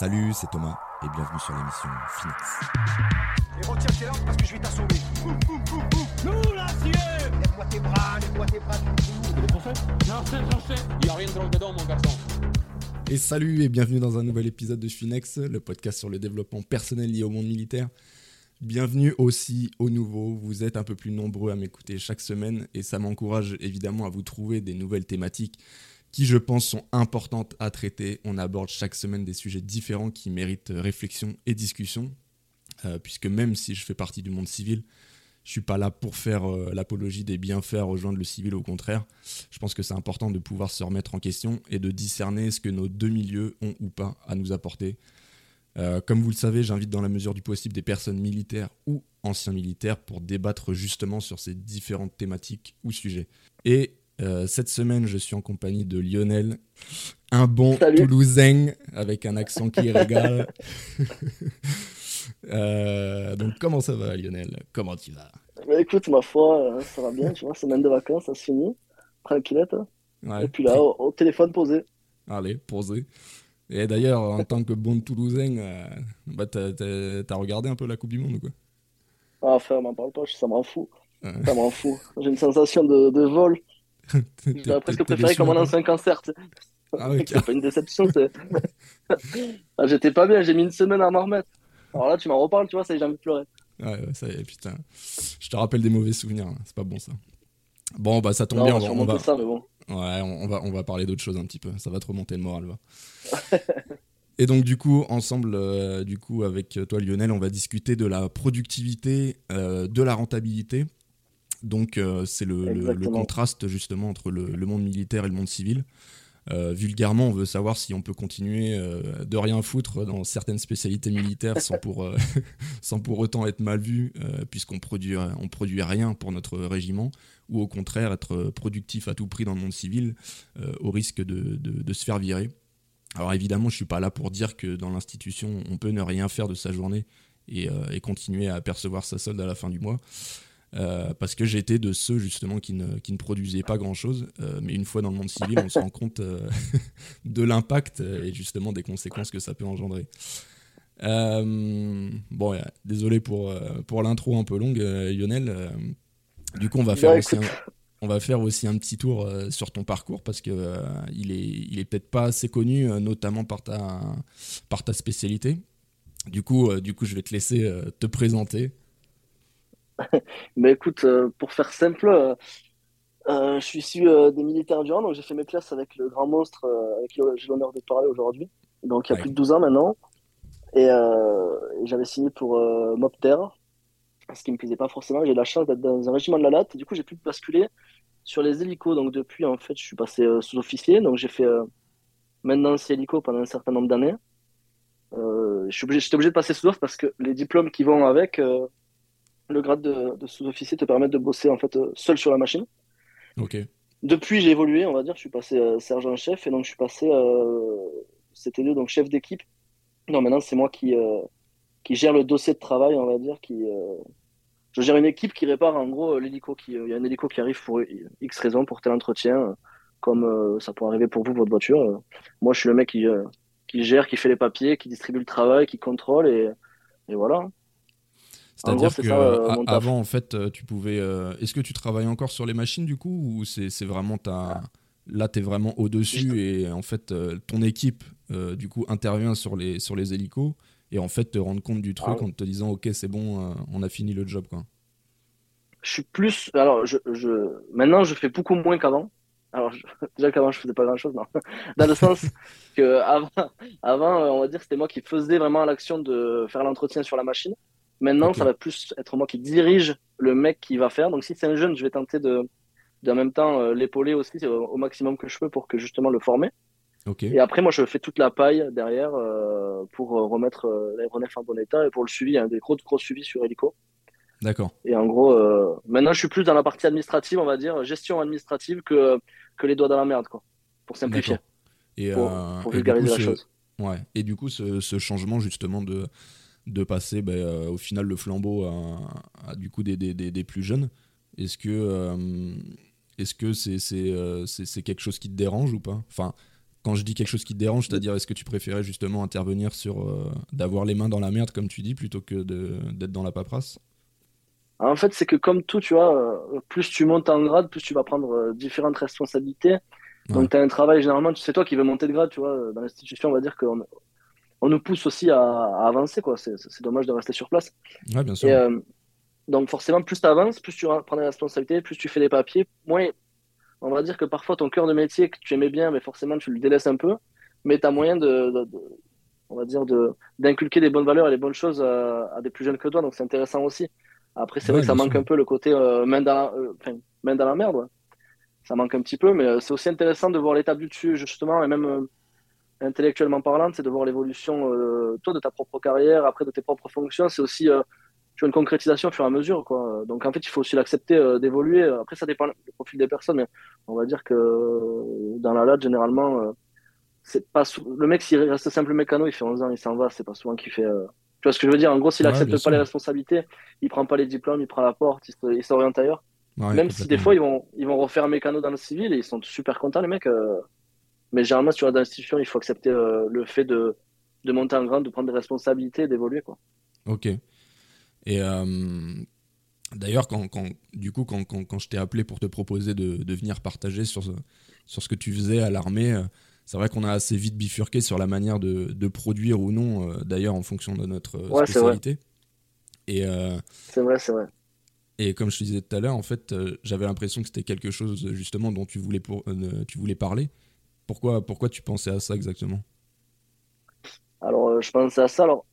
Salut, c'est Thomas et bienvenue sur l'émission Finex. Et retiens tes parce que je vais t'assommer. Nous, l'acier Lève-moi tes bras, lève-moi tes bras. J'en sais, j'en sais. Y a rien de drôle dedans, mon garçon. Et salut et bienvenue dans un nouvel épisode de Finex, le podcast sur le développement personnel lié au monde militaire. Bienvenue aussi au nouveau, vous êtes un peu plus nombreux à m'écouter chaque semaine et ça m'encourage évidemment à vous trouver des nouvelles thématiques qui je pense sont importantes à traiter. On aborde chaque semaine des sujets différents qui méritent réflexion et discussion, euh, puisque même si je fais partie du monde civil, je suis pas là pour faire euh, l'apologie des bienfaits rejoindre le civil, au contraire. Je pense que c'est important de pouvoir se remettre en question et de discerner ce que nos deux milieux ont ou pas à nous apporter. Euh, comme vous le savez, j'invite dans la mesure du possible des personnes militaires ou anciens militaires pour débattre justement sur ces différentes thématiques ou sujets. Et euh, cette semaine, je suis en compagnie de Lionel, un bon Salut. Toulousain avec un accent qui régale. Euh, donc comment ça va Lionel? Comment tu vas? Écoute, ma foi, euh, ça va bien, tu vois, semaine de vacances, ça se finit, tranquillette. hein. Ouais. Et puis là, au, au téléphone posé. Allez, posé. Et d'ailleurs, en tant que bon Toulousain, euh, bah, t'as, regardé un peu la Coupe du Monde ou quoi? Ah, frère, m'en parle pas, ça m'en fout. Ça m'en fout. J'ai une sensation de, de vol. J'aurais presque préféré comme un cancer. sais. Ah ouais, C'est pas une déception, c'est. Ah, J'étais pas bien, j'ai mis une semaine à m'en remettre. Alors là, tu m'en reparles, tu vois, ça y est, j'ai envie de pleurer. Ouais, ouais, ça y est, putain. Je te rappelle des mauvais souvenirs, hein, c'est pas bon ça. Bon, bah ça tombe Non, bien, on on va va, on va, surmonter ça, mais bon. ouais, on, on va, on va parler d'autre chose un petit peu, ça va te remonter le moral, va. Et donc du coup, ensemble, euh, du coup, avec toi Lionel, on va discuter de la productivité, euh, de la rentabilité. Donc euh, c'est le, le- le Exactement. contraste justement entre le, le monde militaire et le monde civil. Euh, vulgairement, on veut savoir si on peut continuer euh, de rien foutre dans certaines spécialités militaires sans pour, sans pour autant être mal vu, puisqu'on produit, on produit rien pour notre régiment, ou au contraire être productif à tout prix dans le monde civil, au risque de, de- de se faire virer. Alors évidemment, je suis pas là pour dire que dans l'institution, on peut ne rien faire de sa journée et, et continuer à percevoir sa solde à la fin du mois. Euh, parce que j'étais de ceux justement qui ne, qui ne produisaient pas grand chose, mais une fois dans le monde civil, on se rend compte euh, de l'impact euh, et justement des conséquences que ça peut engendrer. Euh, bon, euh, désolé pour, euh, pour l'intro un peu longue, euh, Lionel. Euh, du coup, on va faire Bah, aussi un, on va faire aussi un petit tour euh, sur ton parcours parce que euh, il est, il est peut-être pas assez connu, euh, notamment par ta, par ta spécialité. Du coup, euh, du coup, je vais te laisser euh, te présenter. Mais écoute, euh, pour faire simple, euh, euh, je suis issu des militaires du Rhin, donc j'ai fait mes classes avec le grand monstre avec qui j'ai l'honneur de parler aujourd'hui. Donc il y a Ouais. plus de 12 ans maintenant. Et, et j'avais signé pour Mopter, ce qui me plaisait pas forcément. J'ai eu la chance d'être dans un régiment de la latte. Du coup, j'ai pu basculer sur les hélicos. Donc depuis, en fait, je suis passé euh, sous-officier. Donc j'ai fait euh, maintenance hélico pendant un certain nombre d'années. Euh, je suis obligé, j'étais obligé de passer sous-off parce que les diplômes qui vont avec le grade de, de sous-officier te permettent de bosser en fait euh, seul sur la machine. Ok. Depuis, j'ai évolué, on va dire. Je suis passé euh, sergent-chef et donc je suis passé, euh, c'était donc chef d'équipe. Non, maintenant c'est moi qui euh, qui gère le dossier de travail, on va dire. Qui, euh, je gère une équipe qui répare en gros l'hélico. Qui, il y a un hélico qui arrive pour X raison, pour tel entretien, comme ça pourrait arriver pour vous, votre voiture. Moi, je suis le mec qui qui gère, qui fait les papiers, qui distribue le travail, qui contrôle et et voilà. C'est-à-dire que ça, euh, avant, en fait, euh, tu pouvais. euh, Est-ce que tu travailles encore sur les machines du coup ou c'est vraiment ta. Là, tu es vraiment au-dessus et en fait, ton équipe, du coup, intervient sur les, sur les hélicos et en fait, te rendre compte du truc Ah en te disant, ok, c'est bon, on a fini le job, quoi. je suis plus. Alors, je, je... maintenant, je fais beaucoup moins qu'avant. Alors, je- déjà qu'avant, je faisais pas grand-chose, non. Dans le sens que avant, avant, on va dire, c'était moi qui faisais vraiment l'action de faire l'entretien sur la machine. Maintenant, ça va plus être moi qui dirige le mec qui va faire. Donc, si c'est un jeune, je vais tenter de, d'en même temps, euh, l'épauler aussi euh, au maximum que je peux pour que justement le former. Ok. Et après, moi, je fais toute la paille derrière euh, pour euh, remettre l'aéronef en bon état et pour le suivi, hein, des gros, gros suivis sur hélico. D'accord. Et en gros, euh, maintenant, je suis plus dans la partie administrative, on va dire, gestion administrative que, que les doigts dans la merde, quoi. Pour simplifier. Et, pour, et vulgariser coup, la ce- chose. Ouais. Et du coup, ce, ce changement justement de, de passer ben, euh, au final le flambeau à, à, du coup des, des, des, des plus jeunes, est-ce que euh, est-ce que c'est c'est euh, c'est- quelque chose qui te dérange ou pas? Enfin, quand je dis quelque chose qui te dérange, c'est-à-dire est-ce que tu préférais justement intervenir sur euh, d'avoir les mains dans la merde, comme tu dis, plutôt que d'être dans la paperasse? En fait, c'est que comme tout, tu vois, plus tu montes en grade, plus tu vas prendre différentes responsabilités. Ouais. Donc, tu as un travail, généralement, c'est toi qui veux monter de grade, tu vois. Dans l'institution, on va dire qu'on on nous pousse aussi à, à avancer, quoi. C'est dommage de rester sur place. Ouais, bien sûr. Et, euh, donc, forcément, plus tu avances, plus tu prends des responsabilités, plus tu fais des papiers, moins, on va dire que parfois ton cœur de métier que tu aimais bien, mais forcément, tu le délaisses un peu. Mais tu as moyen de, de- de- on va dire, de, d'inculquer des bonnes valeurs et des bonnes choses à, à des plus jeunes que toi. Donc, c'est intéressant aussi. Après, c'est Ouais, vrai que ça manque sûr. un peu le côté euh, main dans la, euh, enfin, main dans la merde. ouais. Ça manque un petit peu, mais c'est aussi intéressant de voir l'étape du dessus, justement, et même intellectuellement parlant, c'est de voir l'évolution, euh, toi, de ta propre carrière, après de tes propres fonctions. C'est aussi, euh, tu vois, une concrétisation au fur et à mesure, quoi. Donc, en fait, il faut aussi l'accepter, euh, d'évoluer. Après, ça dépend du profil des personnes, mais on va dire que dans la LAD, généralement, c'est pas sou- le mec, s'il reste simple mécano, il fait 11 ans, il s'en va, c'est pas souvent qu'il fait. Tu vois ce que je veux dire? En gros, s'il Ouais, accepte bien pas les responsabilités, il prend pas les diplômes, il prend la porte, il s'oriente ailleurs. Ouais, Même si des fois, ils vont, ils vont refaire un mécano dans le civil et ils sont super contents, les mecs. Mais généralement, si tu vas dans l'institution, il faut accepter euh, le fait de, de monter en grade, de prendre des responsabilités d'évoluer, quoi. Ok. Et euh, d'ailleurs, quand, quand- du coup, quand, quand, quand je t'ai appelé pour te proposer de, de venir partager sur ce, sur ce que tu faisais à l'armée, euh, c'est vrai qu'on a assez vite bifurqué sur la manière de, de produire ou non, euh, d'ailleurs, en fonction de notre Ouais, c'est vrai. spécialité. Et, euh, C'est vrai, c'est vrai. et comme je te disais tout à l'heure, en fait, euh, j'avais l'impression que c'était quelque chose justement dont tu voulais, pour, euh, tu voulais parler. Pourquoi, pourquoi tu pensais à ça exactement? Alors, euh, je pensais à ça. Alors,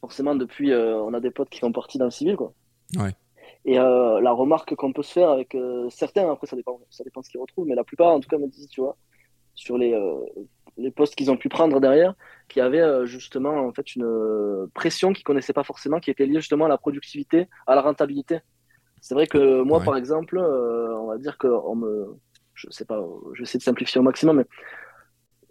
forcément, depuis, euh, on a des potes qui sont partis dans le civil, quoi. Ouais. Et euh, la remarque qu'on peut se faire avec euh, certains, après, ça dépend, ça dépend ce qu'ils retrouvent, mais la plupart, en tout cas, me disent, tu vois, sur les, euh, les postes qu'ils ont pu prendre derrière, qu'il y avait justement, en fait, une pression qu'ils connaissaient pas forcément, qui était liée justement à la productivité, à la rentabilité. C'est vrai que moi, Ouais. par exemple, on va dire que on me, je sais pas, je vais essayer de simplifier au maximum, mais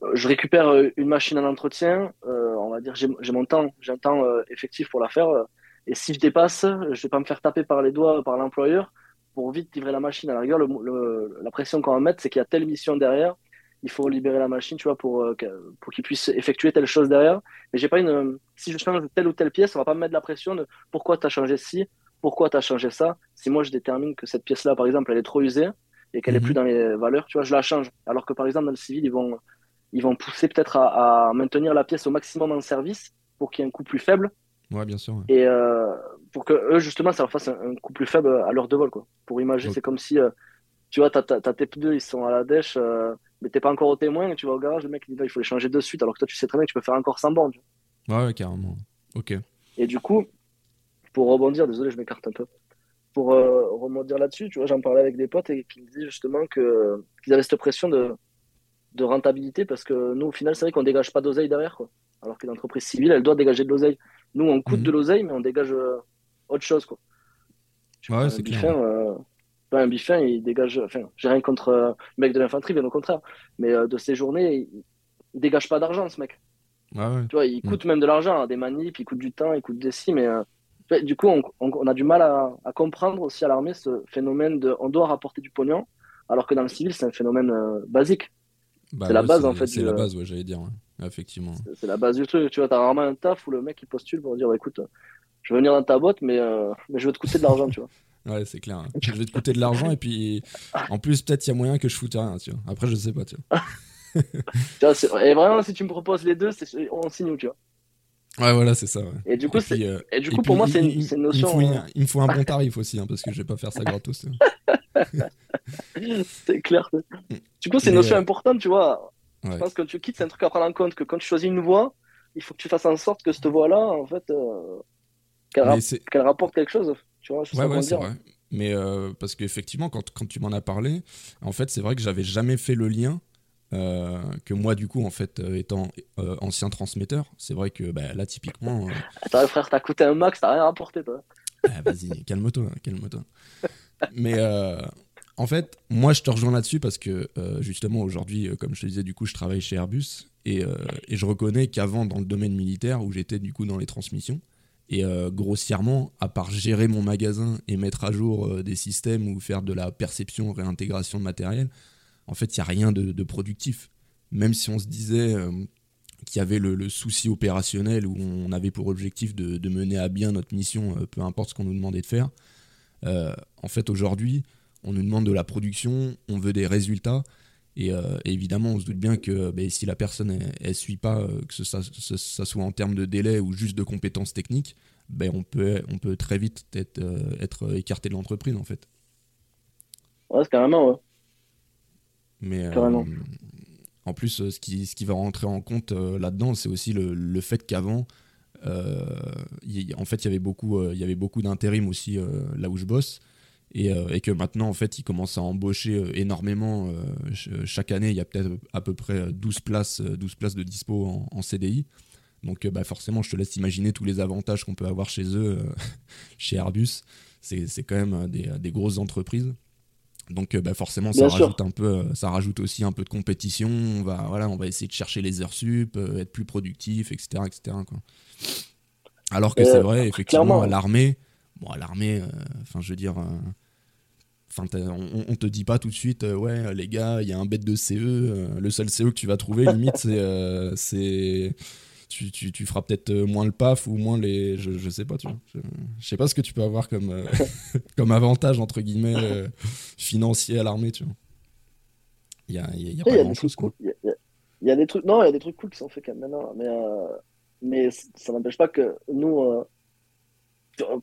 euh, je récupère euh, une machine en entretien, euh, on va dire j'ai mon temps, j'ai un temps euh, effectif pour la faire, euh, et si je dépasse, je vais pas me faire taper par les doigts par l'employeur pour vite livrer la machine. À la rigueur, la pression qu'on va mettre, c'est qu'il y a telle mission derrière, il faut libérer la machine, tu vois, pour, euh, pour qu'il puisse effectuer telle chose derrière. Mais j'ai pas une, euh, si je change telle ou telle pièce, on va pas me mettre la pression de pourquoi tu as changé ci, pourquoi tu as changé ça. Si moi je détermine que cette pièce-là, par exemple, elle est trop usée et qu'elle est Mhm. plus dans les valeurs, tu vois, je la change. Alors que par exemple, dans le civil, ils vont, ils vont pousser peut-être à, à maintenir la pièce au maximum en service pour qu'il y ait un coût plus faible Ouais, bien sûr. ouais. et euh, pour que eux justement ça leur fasse un, un coût plus faible à l'heure de vol quoi. Pour imaginer, c'est comme si euh, tu vois, t'as, tes pneus, ils sont à la dèche, euh, mais t'es pas encore au témoin, et tu vas au garage, le mec il dit là, il faut les changer de suite, alors que toi tu sais très bien que tu peux faire encore 100 bornes. Ouais, ouais, carrément. Ok. Et du coup, pour rebondir, désolé, je m'écarte un peu. Pour euh, rebondir là-dessus, tu vois, j'en parlais avec des potes et qui me disaient justement que qu'ils avaient cette pression de, de rentabilité parce que nous, au final, c'est vrai qu'on dégage pas d'oseille derrière, quoi. Alors qu'une entreprise civile, elle doit dégager de l'oseille. Nous, on coûte Mhm. de l'oseille, mais on dégage euh, autre chose, quoi. Ouais, c'est clair. biffin, euh, pas un biffin, il dégage. Enfin, j'ai rien contre euh, le mec de l'infanterie, bien au contraire. Mais de ses journées, il, il dégage pas d'argent, ce mec. Ouais. Tu vois, il Mm. coûte même de l'argent, hein, des manips, il coûte du temps, il coûte des si, mais euh, du coup, on, a du mal à, à comprendre aussi à l'armée ce phénomène de on doit rapporter du pognon, alors que dans le civil, c'est un phénomène euh, basique. Bah C'est la base, en fait, C'est du- la base, ouais, j'allais dire. ouais. Effectivement. C'est- la base du truc. Tu vois, t'as rarement un taf où le mec il postule pour dire bah, écoute, euh, je veux venir dans ta boîte, mais, euh, mais je veux te coûter de l'argent, tu vois. Ouais, c'est clair. hein. Je vais te coûter de l'argent et puis en plus, peut-être il y a moyen que je foute rien, tu vois. Après, je sais pas, tu vois. Tu vois, c'est- et vraiment, si tu me proposes les deux, on signe où, tu vois. Ouais, voilà, c'est ça. ouais. Et du coup, Et puis, euh, Et du coup, pour moi, c'est une, une il me notion. faut euh, Il me faut un bon tarif aussi, hein, parce que je vais pas faire ça gratos. C'est clair. Du coup, c'est une notion euh, importante, tu vois. Je pense que tu quittes, c'est un truc à prendre en compte, que quand tu choisis une voie, il faut que tu fasses en sorte que cette voie-là, en fait, euh, qu'elle rapporte quelque chose. Tu vois, je Ouais, ouais, c'est vrai. Mais parce qu'effectivement, quand, quand tu m'en as parlé, en fait, c'est vrai que j'avais jamais fait le lien. Euh, que moi, du coup, en fait, euh, étant euh, ancien transmetteur, c'est vrai que bah, là, typiquement, Attends, frère, t'as coûté un max, t'as rien rapporté, toi. Ah, Vas-y, calme-toi, calme-toi. Mais en fait, moi, je te rejoins là-dessus parce que justement, aujourd'hui, comme je te disais, du coup, je travaille chez Airbus et, et je reconnais qu'avant, dans le domaine militaire, où j'étais du coup dans les transmissions, et grossièrement, à part gérer mon magasin et mettre à jour des systèmes ou faire de la perception, réintégration de matériel, en fait, il n'y a rien de, productif. même si on se disait euh, qu'il y avait le, souci opérationnel où on avait pour objectif de, mener à bien notre mission, euh, peu importe ce qu'on nous demandait de faire, euh, en fait aujourd'hui, on nous demande de la production, on veut des résultats. Et, évidemment, on se doute bien que ben, si la personne ne suit pas, que ce, ça, soit en termes de délai ou juste de compétences techniques, ben, on, peut, très vite être, être écarté de l'entreprise en fait. Ouais, c'est carrément, ouais. Mais euh, en plus, euh, ce qui, ce qui va rentrer en compte euh, là-dedans, c'est aussi le, le fait qu'avant, il y- en fait, il y avait beaucoup, il y avait beaucoup d'intérim aussi là où je bosse. Et, et que maintenant, en fait, ils commencent à embaucher énormément. ch- chaque année, il y a peut-être à peu près 12 places, euh, 12 places de dispo en, en CDI. Donc, bah, forcément, je te laisse imaginer tous les avantages qu'on peut avoir chez eux, euh, chez Airbus. C'est quand même des, des grosses entreprises. Donc, euh, bah, forcément, ça Bien sûr. rajoute un peu, euh, ça rajoute aussi un peu de compétition. On va, voilà, on va essayer de chercher les heures sup, euh, être plus productif, etc., etc. quoi. Alors que Euh, c'est vrai, effectivement, à l'armée, bon, à l'armée, euh, enfin, je veux dire, enfin, on, on te dit pas tout de suite, ouais, les gars, il y a un bête de CE, le seul CE que tu vas trouver, limite, c'est, tu, tu, tu feras peut-être euh, moins le PAF ou moins les, je, je sais pas, tu vois, je, je sais pas ce que tu peux avoir comme, euh, comme avantage entre guillemets euh, financier à l'armée, tu vois. Il y a, il y a- il y a Après, pas il y a grand des trucs chose, quoi. Il y a, y des trucs, non, il y a des trucs cool qui sont faits quand même maintenant, mais, euh, mais ça n'empêche pas que nous,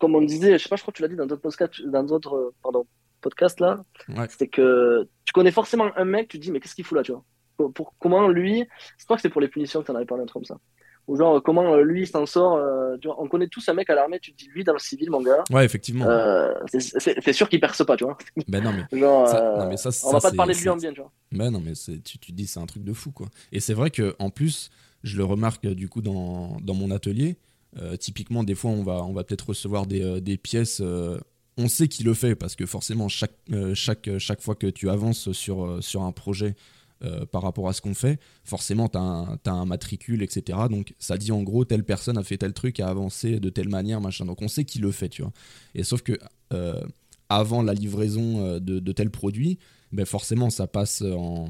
comme on disait, je sais pas, je crois que tu l'as dit dans d'autres podcasts, dans d'autres, pardon, podcasts là, Ouais. c'est que tu connais forcément un mec, tu te dis, mais qu'est-ce qu'il fout là, tu vois? Pour, pour- comment lui, je crois que c'est pour les punitions que tu en avais parlé, un truc comme ça. Ou genre, comment euh, lui s'en sort, euh, tu vois, on connaît tous un mec à l'armée, tu te dis, lui dans le civil, mon gars, Ouais, effectivement. euh, c'est sûr qu'il perce pas, tu vois. Ben non, mais Genre, Ça- non, mais ça, on ça, va pas te parler de lui en bien, tu vois. Mais non, mais tu, tu te dis c'est un truc de fou quoi. Et c'est vrai que en plus, je le remarque du coup dans, dans mon atelier. euh, typiquement, des fois, on va, on va peut-être recevoir des, des pièces. on sait qui le fait parce que forcément, chaque, chaque, chaque fois que tu avances sur, sur un projet euh, par rapport à ce qu'on fait, forcément, tu as, un matricule, etc. Donc, ça dit en gros, telle personne a fait tel truc, a avancé de telle manière, machin. Donc, on sait qui le fait, tu vois. Et sauf que euh, avant la livraison euh, de, de tel produit, ben forcément, ça passe en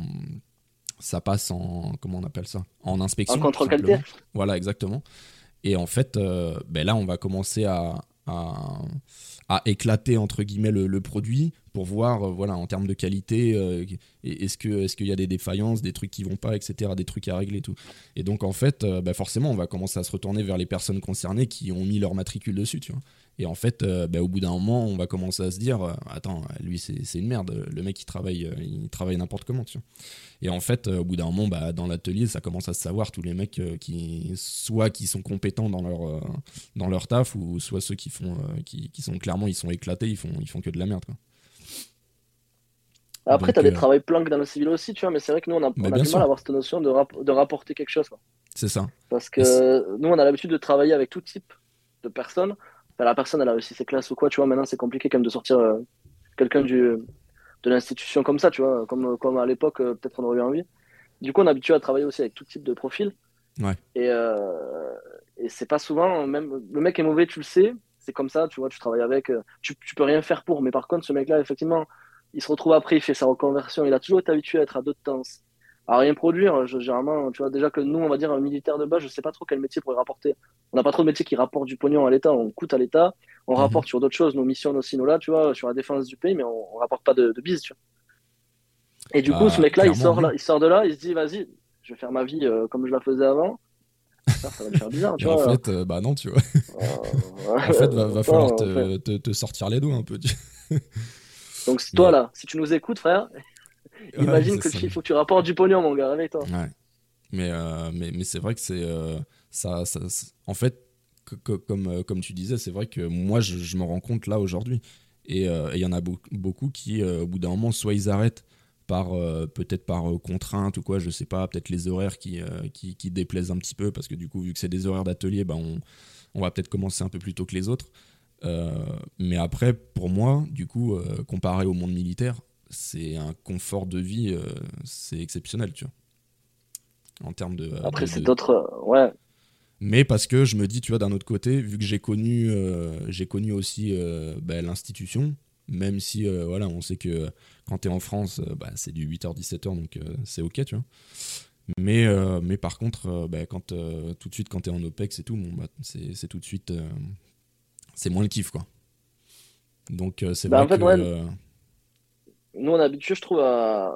ça passe en comment on appelle ça? En inspection En contrôle qualité. voilà exactement et en fait euh, ben là on va commencer à, à, éclater entre guillemets le, produit pour voir euh, voilà en termes de qualité euh, est-ce que est-ce qu'il y a des défaillances des trucs qui vont pas etc des trucs à régler et tout. Et donc en fait euh, ben forcément on va commencer à se retourner vers les personnes concernées qui ont mis leur matricule dessus tu vois et en fait, euh, bah, au bout d'un moment, on va commencer à se dire euh, Attends, lui, c'est une merde. Le mec, il travaille, euh, il travaille n'importe comment. Tu vois. Et en fait, au bout d'un moment, bah, dans l'atelier, ça commence à se savoir tous les mecs qui, soit qui sont compétents dans leur, dans leur taf, ou soit ceux qui, font, qui, qui sont clairement ils sont éclatés, ils font, ils font que de la merde. Quoi. Après, tu as des travails planques dans le civil aussi, tu vois, mais c'est vrai que nous, on a, on du sûr. mal à avoir cette notion de, rap- de rapporter quelque chose. C'est ça. Parce que nous, on a l'habitude de travailler avec tout type de personnes. La personne, elle a réussi ses classes ou quoi, tu vois. Maintenant, c'est compliqué quand même de sortir euh, quelqu'un du, de l'institution comme ça, tu vois. Comme, comme à l'époque, euh, peut-être on aurait eu envie. Du coup, on est habitué à travailler aussi avec tout type de profil. Ouais. Et, euh, et c'est pas souvent, même le mec est mauvais, tu le sais. C'est comme ça, tu vois, tu travailles avec. euh, tu, tu peux rien faire pour. Mais par contre, ce mec-là, effectivement, il se retrouve après, il fait sa reconversion. Il a toujours été habitué à être à deux temps à rien produire. Je- généralement, tu vois, déjà que nous, on va dire un militaire de base, je sais pas trop quel métier pourrait rapporter. On n'a pas trop de métiers qui rapportent du pognon à l'État. On coûte à l'État, on Mhm. rapporte sur d'autres choses, nos missions, nos sinos là, tu vois, sur la défense du pays, mais on, on rapporte pas de, de bise, tu vois. Et du coup, Ah, ce mec-là, il sort là, il sort de là, il se dit, vas-y, je vais faire ma vie euh, comme je la faisais avant. Ça, ça va me faire bizarre, tu Et en vois. fait, euh, bah non, tu vois. Euh, En fait, va, va falloir en te, fait. te, te sortir les doigts un peu. tu- Donc, toi là, si tu nous écoutes, frère, imagine Ouais, que c'est il ça. faut que tu rapportes du pognon, mon gars. Ouais. Mais, euh, mais, mais c'est vrai que c'est. euh, ça, en fait, que- que- comme, euh, comme tu disais, c'est vrai que moi, je, je me rends compte là aujourd'hui. Et euh, il y en a beau- beaucoup qui, au bout d'un moment, soit ils arrêtent par euh, peut-être par euh, contrainte ou quoi, je sais pas, peut-être les horaires qui, euh, qui, qui déplaisent un petit peu, parce que du coup, vu que c'est des horaires d'atelier, bah, on, on va peut-être commencer un peu plus tôt que les autres. Mais après, pour moi, du coup, comparé au monde militaire, c'est un confort de vie, euh, c'est exceptionnel, tu vois. En termes de. Après, de- c'est de- d'autres. euh, Ouais, Mais parce que je me dis, tu vois, d'un autre côté, vu que j'ai connu, euh, j'ai connu aussi euh, bah, l'institution, même si, euh, voilà, on sait que quand tu es en France, euh, bah, c'est du 8h-17h, donc euh, c'est ok, tu vois. Mais, euh, mais par contre, euh, bah, quand, euh, tout de suite, quand tu es en OPEX et tout, bon, bah, c'est c'est tout de suite. euh, c'est moins le kiff, quoi. Donc, euh, c'est Bah, vrai en fait, que. ouais. Nous, on est habitué, je trouve, à.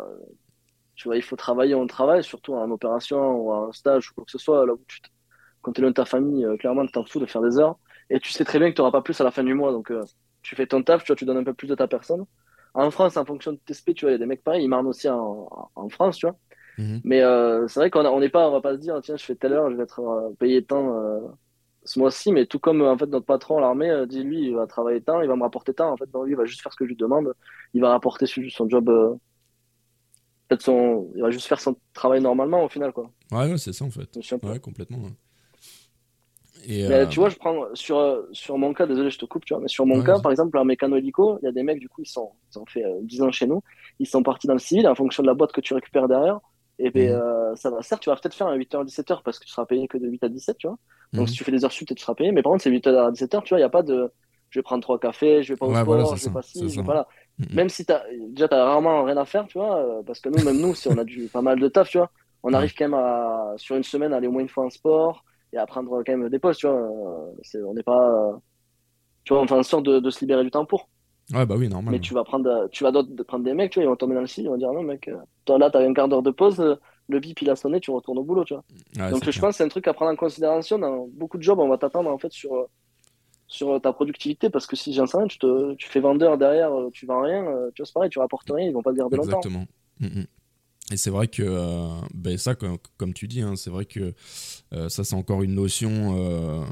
Tu vois, il faut travailler, on travaille, surtout en opération ou en stage ou quoi que ce soit. Là où tu Quand tu es loin de ta famille, euh, clairement, tu t'en fous de faire des heures. Et tu sais très bien que tu n'auras pas plus à la fin du mois. Donc, euh, tu fais ton taf, tu vois, tu donnes un peu plus de ta personne. En France, en fonction de tes SP, tu vois, il y a des mecs pareils, ils marnent aussi en, en France, tu vois. mhm. Mais euh, c'est vrai qu'on n'est pas, on va pas se dire, tiens, je fais telle heure, je vais être euh, payé tant ce mois-ci. Mais tout comme, euh, en fait, notre patron à l'armée euh, dit, lui, il va travailler tant, il va me rapporter tant. En fait, non, lui, il va juste faire ce que je lui demande. Il va rapporter son job. euh, peut-être son, il va juste faire son travail normalement au final, quoi. Ouais, ouais, c'est ça, en fait. Un Ouais, complètement. ouais. Et, Mais euh, tu vois, je prends sur, sur mon cas, désolé, je te coupe, tu vois, mais sur mon Ouais, cas, par exemple, en mécano-hélico, il y a des mecs, du coup, ils sont, ils ont fait euh, 10 ans chez nous, ils sont partis dans le civil en fonction de la boîte que tu récupères derrière. Et ben, Mhm. euh, ça va, certes, tu vas peut-être faire un 8h, 17h parce que tu seras payé que de 8 à 17, tu vois. Donc, Mhm. si tu fais des heures sup, tu seras payé, mais par contre, c'est 8h à 17h, tu vois, il n'y a pas de je vais prendre trois cafés, je vais pas au Ouais, sport, voilà, je vais pas ci, je vais pas là. Mhm. Même si t'as, déjà, t'as rarement rien à faire, tu vois, euh, parce que nous, même nous, si on a du, pas mal de taf, tu vois, on arrive quand même à, sur une semaine, à aller au moins une fois en sport et à prendre quand même des pauses, tu vois. euh, C'est, on n'est pas, euh, tu vois, on fait en sorte de, de se libérer du temps pour. Ouais, bah oui, normal. Mais tu vas prendre, tu vas prendre des mecs, tu vois, ils vont tomber dans le site, ils vont dire non, mec, euh, toi là, t'as un quart d'heure de pause, euh, le bip il a sonné, tu retournes au boulot, tu vois. Ouais, Donc je clair. pense que c'est un truc à prendre en considération. Dans beaucoup de jobs, on va t'attendre en fait sur, euh, sur ta productivité parce que si j'en sais rien, tu, te, tu fais vendeur derrière, euh, tu vends rien, euh, tu vois, c'est pareil, tu rapportes rien, ils vont pas te garder longtemps. Exactement. Mm, mm. Et c'est vrai que euh, ben ça, comme, comme tu dis, hein, c'est vrai que euh, ça, c'est encore une notion euh,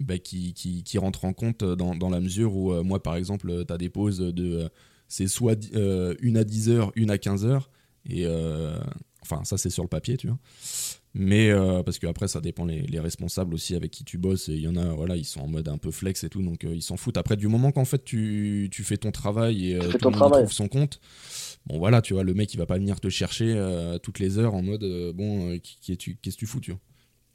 ben, qui, qui, qui rentre en compte dans, dans la mesure où, euh, moi, par exemple, tu as des pauses de. euh, c'est soit euh, une à 10 heures, une à 15 heures. Et euh, enfin, ça, c'est sur le papier, tu vois. Mais euh, parce que après, ça dépend les, les responsables aussi avec qui tu bosses. Et il y en a, voilà, ils sont en mode un peu flex et tout, donc euh, ils s'en foutent. Après, du moment qu'en fait tu, tu fais ton travail et euh, fais ton travail. trouve son compte, bon voilà, tu vois, le mec il va pas venir te chercher euh, toutes les heures en mode euh, bon, euh, tu- qu'est-ce que tu fous, tu vois.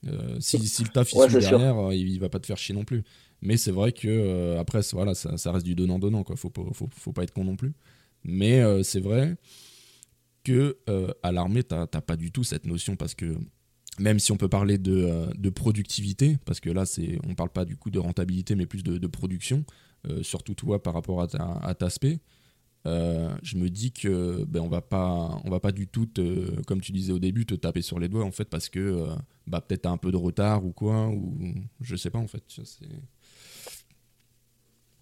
Euh, si, si le taf il Ouais, suit derrière, euh, il, il va pas te faire chier non plus. Mais c'est vrai que euh, après, voilà, ça, ça reste du donnant-donnant, quoi. Faut pas, faut, faut pas être con non plus. Mais c'est vrai que à l'armée, t'as pas du tout cette notion parce que même si on peut parler de, de productivité, parce que là, c'est, on parle pas du coup de rentabilité, mais plus de, de production, surtout toi par rapport à ta, à ta aspect, euh, je me dis que ben, on va pas, on va pas du tout, te- comme tu disais au début, te taper sur les doigts en fait, parce que euh, bah, peut-être t'as un peu de retard ou quoi, ou je sais pas en fait. tu vois, c'est-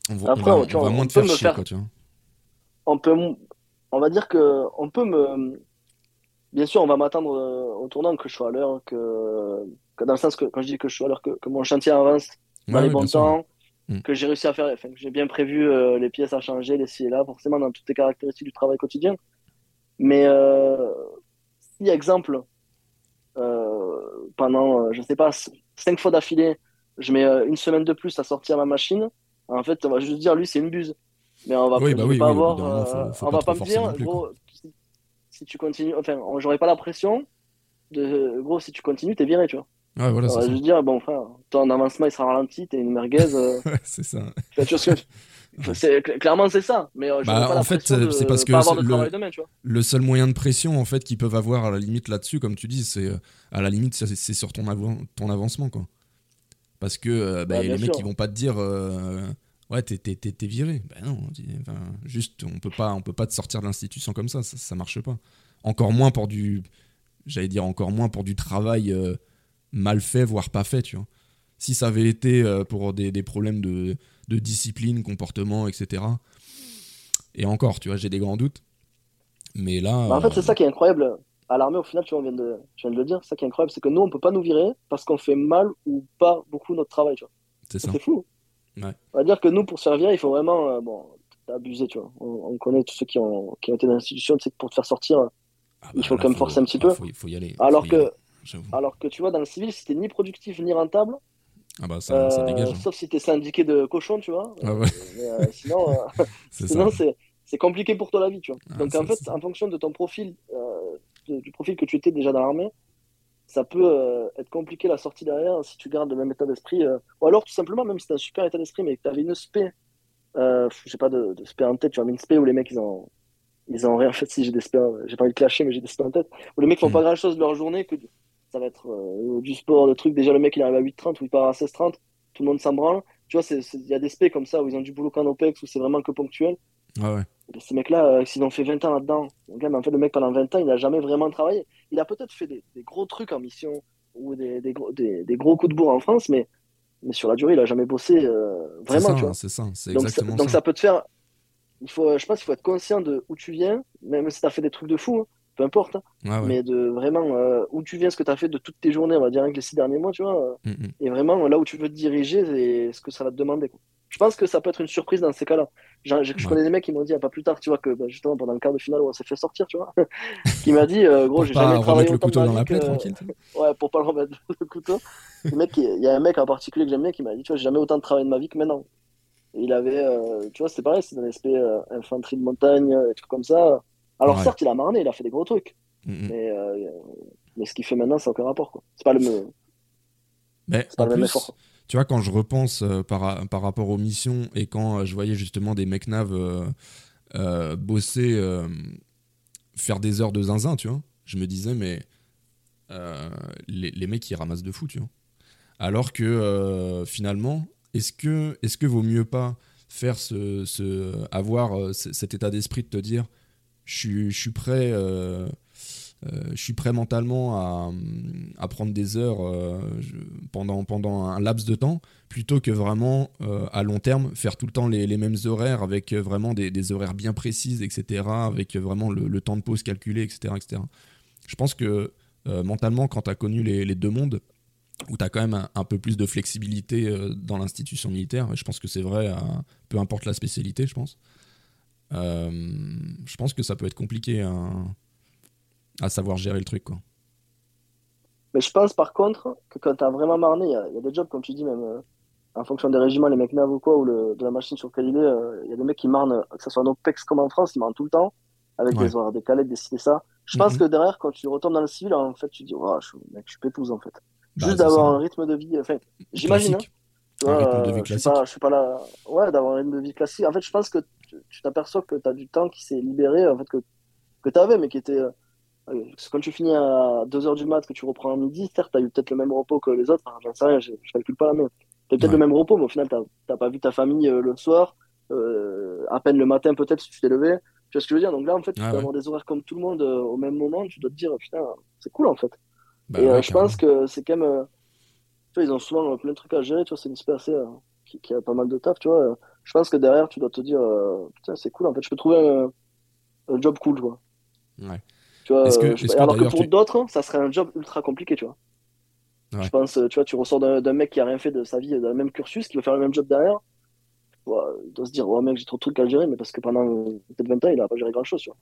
On va, Après, on va- tu vois, on va moins on te faire chier, faire- quoi, tu vois. On peut, on va dire que on peut me, bien sûr, on va m'attendre euh, au tournant que je sois à l'heure, que, que dans le sens que quand je dis que je suis à l'heure, que, que mon chantier avance dans Ouais, les bons sûr. Mm. que j'ai réussi à faire, enfin, j'ai bien prévu euh, les pièces à changer, les ci et là, forcément dans toutes les caractéristiques du travail quotidien. Mais euh, si, exemple, euh, pendant, je sais pas, cinq fois d'affilée, je mets une semaine de plus à sortir ma machine, en fait, on va juste dire, lui, c'est une buse. Mais on va, Oui, bah oui, pas oui, bout avoir, d'un moment, faut- faut on pas va pas me dire, plus, gros, si, si tu continues, enfin, j'aurai pas la pression de, gros, si tu continues, t'es viré, tu vois. Ouais, voilà, va ça. juste dire, bon, frère, ton avancement, il sera ralenti, t'es une merguez. euh, c'est ça. C'est- clairement, c'est ça. Mais euh, Bah, pas en fait, de c'est parce que pas de le- travail demain, tu vois. Le seul moyen de pression en fait qu'ils peuvent avoir à la limite là-dessus, comme tu dis, c'est euh, à la limite c'est c'est sur ton, avan- ton avancement quoi. Parce que euh, bah, Bah, les mecs ils vont pas te dire euh, ouais t'es t'es- t'es- t'es viré. Bah non, enfin, juste on peut pas on peut pas te sortir de l'institution comme ça, ça, ça marche pas. Encore moins pour du j'allais dire encore moins pour du travail euh, mal fait voire pas fait, tu vois. Si ça avait été euh, pour des, des problèmes de, de discipline, comportement, etc. Et encore, tu vois, j'ai des grands doutes. Mais là. Bah, en fait, euh, c'est ça qui est incroyable. À l'armée, au final, tu vois, on vient de, je viens de le dire, ça qui est incroyable, c'est que nous, on peut pas nous virer parce qu'on fait mal ou pas beaucoup notre travail, tu vois. c'est ça. C'est fou. Ouais. On va dire que nous, pour se faire virer, il faut vraiment, euh, bon, abusé, tu vois. On, on connaît tous ceux qui ont, qui ont été dans l'institution, tu sais, que pour te faire sortir, Ah il bah, faut là, quand même forcer un petit peu. Faut, faut y aller. alors faut y que, aller, j'avoue. alors que tu vois, dans le civil, si t'es ni productif ni rentable, Ah bah ça, ça euh, dégage. hein. sauf si t'es syndiqué de cochon, tu vois. Ah ouais, Mais, sinon, c'est Sinon, compliqué pour toi la vie, tu vois. Ah, Donc, en fait, en fonction de ton profil, euh, de- du profil que tu étais déjà dans l'armée, ça peut euh, être compliqué la sortie derrière si tu gardes le même état d'esprit. euh, Ou alors, tout simplement, même si tu un super état d'esprit, mais que tu avais une spé, euh, je sais pas, de, de spé en tête, tu vois, mais une spé où les mecs, ils ont, ils ont rien. En fait, si j'ai des spé- j'ai pas envie de clasher, mais j'ai des spé en tête. Où les mecs font Mm. pas grand chose de leur journée, que ça va être euh, du sport, le truc. Déjà, le mec il arrive à 8h30 ou il part à 16h30, tout le monde s'en branle. Tu vois, il y a des spé comme ça où ils ont du boulot qu'en OPEX, où c'est vraiment que ponctuel. Ouais, ouais. Ces mecs-là, euh, s'ils ont fait 20 ans là-dedans, donc là, mais en fait, le mec pendant 20 ans, il n'a jamais vraiment travaillé. Il a peut-être fait des, des gros trucs en mission ou des, des, gros, des, des gros coups de bourre en France, mais, mais sur la durée, il a jamais bossé euh, vraiment, vois. c'est ça, c'est Donc, ça, exactement donc ça. ça peut te faire. Il faut, je pense qu'il faut être conscient de où tu viens, même si tu as fait des trucs de fou, hein, peu importe, hein, ouais. mais de vraiment euh, où tu viens, ce que tu as fait de toutes tes journées, on va dire, avec les six derniers mois, tu vois, euh, Mm, mm. et vraiment là où tu veux te diriger et ce que ça va te demander. quoi. Je pense que ça peut être une surprise dans ces cas-là. Je, Ouais. connais des mecs qui m'ont dit, ah, pas plus tard, tu vois, que bah, justement pendant le quart de finale où on s'est fait sortir, tu vois, qui m'a dit, euh, gros, j'ai jamais travaillé le autant de couteau dans la plaie, que- tranquille. Ouais, pour pas le remettre le couteau. Le qui- il y a un mec en particulier que j'aime bien qui m'a dit, tu vois, j'ai jamais autant de travail de ma vie que maintenant. Et il avait, euh, tu vois, c'est pareil, c'est un aspect infanterie de montagne, des trucs comme ça. Alors Ouais. certes, il a marné, il a fait des gros trucs, Mm, mm. mais, euh, mais ce qu'il fait maintenant, c'est aucun rapport, quoi. C'est pas le même. Mais C'est pas en le même plus, effort. tu vois, quand je repense euh, par, par rapport aux missions et quand euh, je voyais justement des mecs nav euh, euh, bosser, euh, faire des heures de zinzin, tu vois, je me disais, mais euh, les, les mecs, ils ramassent de fou, tu vois. Alors que euh, finalement, est-ce que, est-ce que vaut mieux pas faire ce, ce avoir euh, cet état d'esprit de te dire, je suis, prêt. euh, euh, je suis prêt mentalement à, prendre des heures euh, pendant, pendant un laps de temps, plutôt que vraiment à long terme faire tout le temps les, mêmes horaires avec vraiment des, horaires bien précises, etc., avec vraiment le, temps de pause calculé, etc. etc. Je pense que mentalement, quand tu as connu les, deux mondes, où tu as quand même un, un peu plus de flexibilité dans l'institution militaire, je pense que c'est vrai, peu importe la spécialité, je pense, je pense que ça peut être compliqué à, à savoir gérer le truc. Quoi. Mais je pense par contre que quand t'as vraiment marné, il y, a- il y a des jobs, comme tu dis, même euh, en fonction des régiments, les mecs nav ou quoi, ou le, de la machine sur laquelle il est, euh, il y a des mecs qui marnent, que ce soit en OPEX comme en France, ils marnent tout le temps, avec Ouais. des horaires décalés, des ci, ça. Je pense Mhm. que derrière, quand tu retombes dans le civil, en fait, tu dis, oh, je, mec, je suis pétouse, en fait. Bah, Juste d'avoir un rythme de vie, enfin, j'imagine, hein, Classique. tu Un vois, rythme de vie je suis pas, je suis pas là, ouais, d'avoir un rythme de vie classique. En fait, je pense que tu t'aperçois que tu as du temps qui s'est libéré, en fait, que, que tu avais, mais qui était, euh, euh, quand tu finis à 2h du mat, que tu reprends à midi, certes, tu as eu peut-être le même repos que les autres, enfin, j'en sais rien, je, je calcule pas la même. Tu as peut-être Ouais. le même repos, mais au final, tu n'as pas vu ta famille euh, le soir, euh, à peine le matin, peut-être, si tu t'es levé. Tu vois ce que je veux dire? Donc là, en fait, tu Ah peux ouais. avoir des horaires comme tout le monde euh, au même moment, tu dois te dire, putain, c'est cool, en fait. Bah Et ouais, je pense que c'est quand même. Vois, ils ont souvent euh, plein de trucs à gérer, tu vois, c'est une espèce euh, qui, qui a pas mal de taf, tu vois. je pense que derrière, tu dois te dire, euh, putain, c'est cool, en fait, je peux trouver un, un job cool, tu vois. Ouais. Tu vois, Est-ce que- je- est-ce que alors que pour tu- d'autres, ça serait un job ultra compliqué, tu vois. Ouais. Je pense, euh, tu vois, tu ressors d'un mec qui a rien fait de sa vie dans le même cursus, qui veut faire le même job derrière. Ouais, il doit se dire, ouais, mec, j'ai trop de trucs à gérer, mais parce que pendant peut-être 20 ans, il a pas géré grand-chose, tu vois.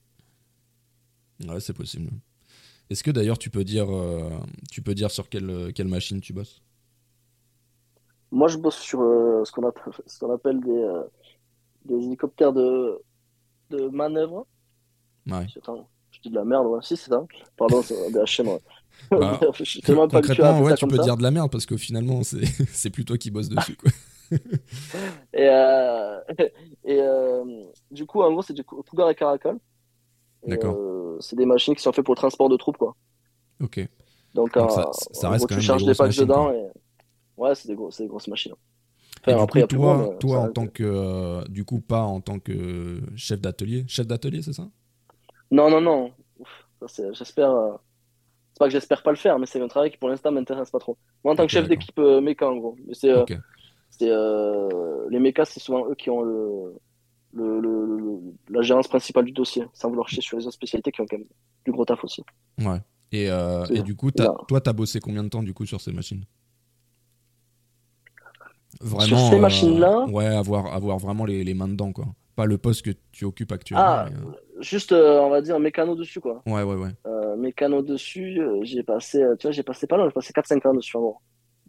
Ouais, c'est possible. Est-ce que d'ailleurs tu peux dire, euh, tu peux dire sur quelle, quelle machine tu bosses? Moi, je bosse sur euh, ce qu'on appelle, des, euh, des hélicoptères de, de manœuvre. Ouais. Attends, je dis de la merde, ouais. Si, c'est ça. Pardon, c'est un BHM, ouais. Bah, je suis tellement pas Concrètement, ouais, tu peux ça. dire de la merde parce que finalement, c'est plus toi qui bosses dessus. Quoi. Et, euh, et du coup, en gros, c'est du Cougar et Caracal. D'accord. c'est des machines qui sont faites pour le transport de troupes, quoi. Ok. Donc, Donc ça- reste gros, quand tu même charges des des packs machines, dedans quoi. et ouais, c'est des gros, des grosses machines. Et Enfin, du après, coup, toi, mais toi en tant que, euh, du coup, pas en tant que chef d'atelier. Chef d'atelier, c'est ça? Non, non, non. J'espère. euh, C'est pas que j'espère pas le faire, mais c'est un travail qui pour l'instant m'intéresse pas trop. Moi, en tant que chef d'équipe euh, méca, en gros. Mais c'est, euh, euh, les mécas, c'est souvent eux qui ont le, le, le- la gérance principale du dossier, sans vouloir chier sur les autres spécialités qui ont quand même du gros taf aussi. Ouais. Et, euh, et du coup, toi, t'as bossé combien de temps du coup sur ces machines? Vraiment. Sur ces euh, machines-là Ouais, avoir, avoir vraiment les, les mains dedans, quoi. Pas le poste que tu occupes actuellement. Ah, mais, euh, Juste, euh, on va dire, mécano dessus, quoi. Ouais, ouais, ouais. Mécano dessus, j'ai passé, tu vois, j'ai passé pas loin, j'ai passé 4-5 ans dessus, en gros.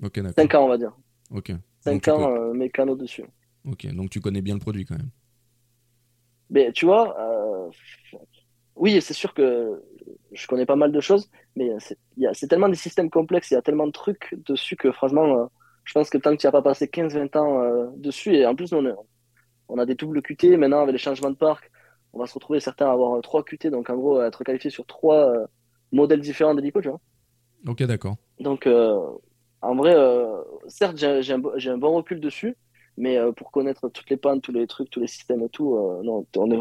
Ok, d'accord. 5 ans, on va dire. Ok. Donc, 5 tu ans, euh, mécano dessus. ok, donc tu connais bien le produit quand même. Mais tu vois, euh, oui, c'est sûr que je connais pas mal de choses, mais c'est tellement des systèmes complexes, il y a tellement de trucs dessus que franchement, je pense que tant que tu n'as pas passé 15-20 ans euh, dessus, et en plus, on, on a des doubles QT maintenant avec les changements de parc, on va se retrouver certains à avoir trois QT, donc en gros être qualifié sur trois euh, modèles différents d'hélico, tu vois. Ok, d'accord. Donc euh, en vrai, euh, certes, j'ai un, bon recul dessus, mais euh, pour connaître toutes les pannes, tous les trucs, tous les systèmes et tout, euh, non, on est,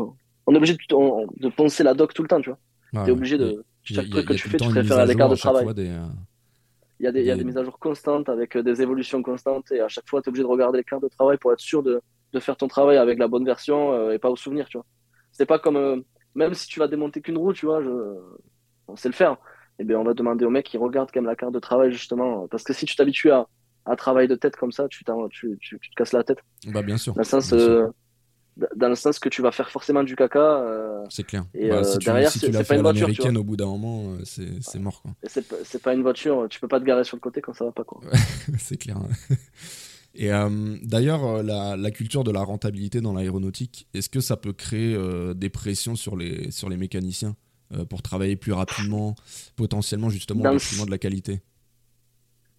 on est obligé de, on- de penser la doc tout le temps, tu vois. T'es obligé de. Chaque a- truc que tu fais, tu préfères à l'écart de travail. des, euh, Il y a des, il y a des- mises à jour constantes avec euh, des évolutions constantes et à chaque fois, tu es obligé de regarder les cartes de travail pour être sûr de, de faire ton travail avec la bonne version euh, et pas au souvenir, tu vois. C'est pas comme, euh, même si tu vas démonter qu'une roue, tu vois, je, on sait le faire. Eh bien, on va demander au mec qui regarde quand même la carte de travail, justement. Parce que si tu t'habitues à, à travailler de tête comme ça, tu, tu, tu, tu te casses la tête. Bah, bien sûr. Dans le sens, euh, dans le sens que tu vas faire forcément du caca. euh, C'est clair. et, Bah, euh, si tu, derrière, si c'est- fait pas à une voiture, tu au bout d'un moment, euh, c'est c'est mort. C'est pas- c'est pas une voiture, tu peux pas te garer sur le côté quand ça va pas, quoi. c'est clair. Et d'ailleurs, la, la culture de la rentabilité dans l'aéronautique, est-ce que ça peut créer des pressions sur les, sur les mécaniciens pour travailler plus rapidement, potentiellement justement au de la qualité?